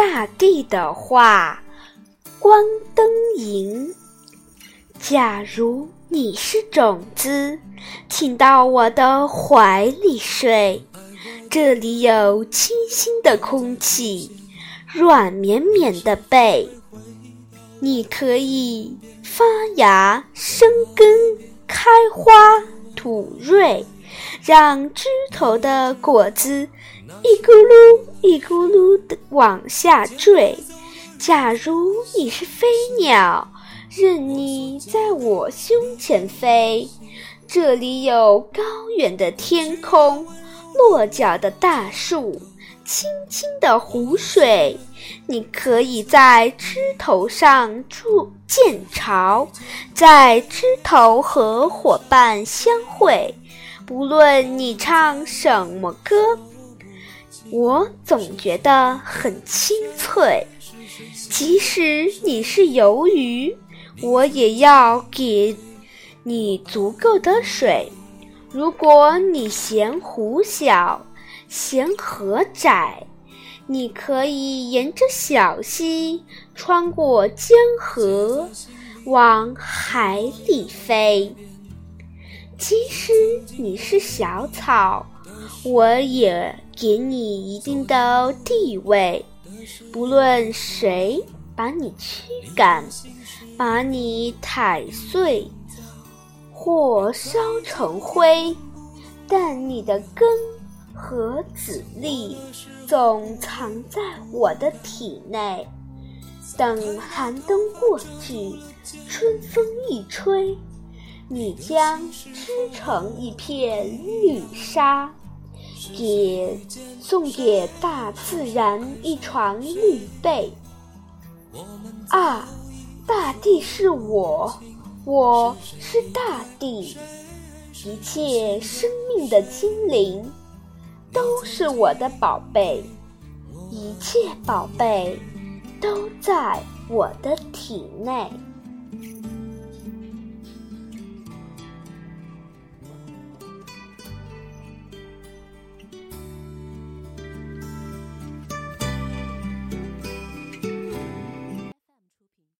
大地的话，关灯吟。假如你是种子，请到我的怀里睡。这里有清新的空气，软绵绵的被。你可以发芽、生根、开花、吐蕊，让枝头的果子一咕噜一咕噜地往下坠。假如你是飞鸟。任你在我胸前飞，这里有高远的天空，落脚的大树，清清的湖水。你可以在枝头上筑建巢，在枝头和伙伴相会。不论你唱什么歌，我总觉得很清脆。即使你是鱿鱼。我也要给你足够的水。如果你嫌湖小，嫌河窄，你可以沿着小溪穿过江河，往海里飞。即使你是小草，我也给你一定的地位。不论谁把你驱赶。把你踩碎或烧成灰，但你的根和籽粒总藏在我的体内。等寒冬过去，春风一吹，你将织成一片绿纱，给送给大自然一床绿被。啊！大地是我，我是大地，一切生命的精灵都是我的宝贝，一切宝贝都在我的体内。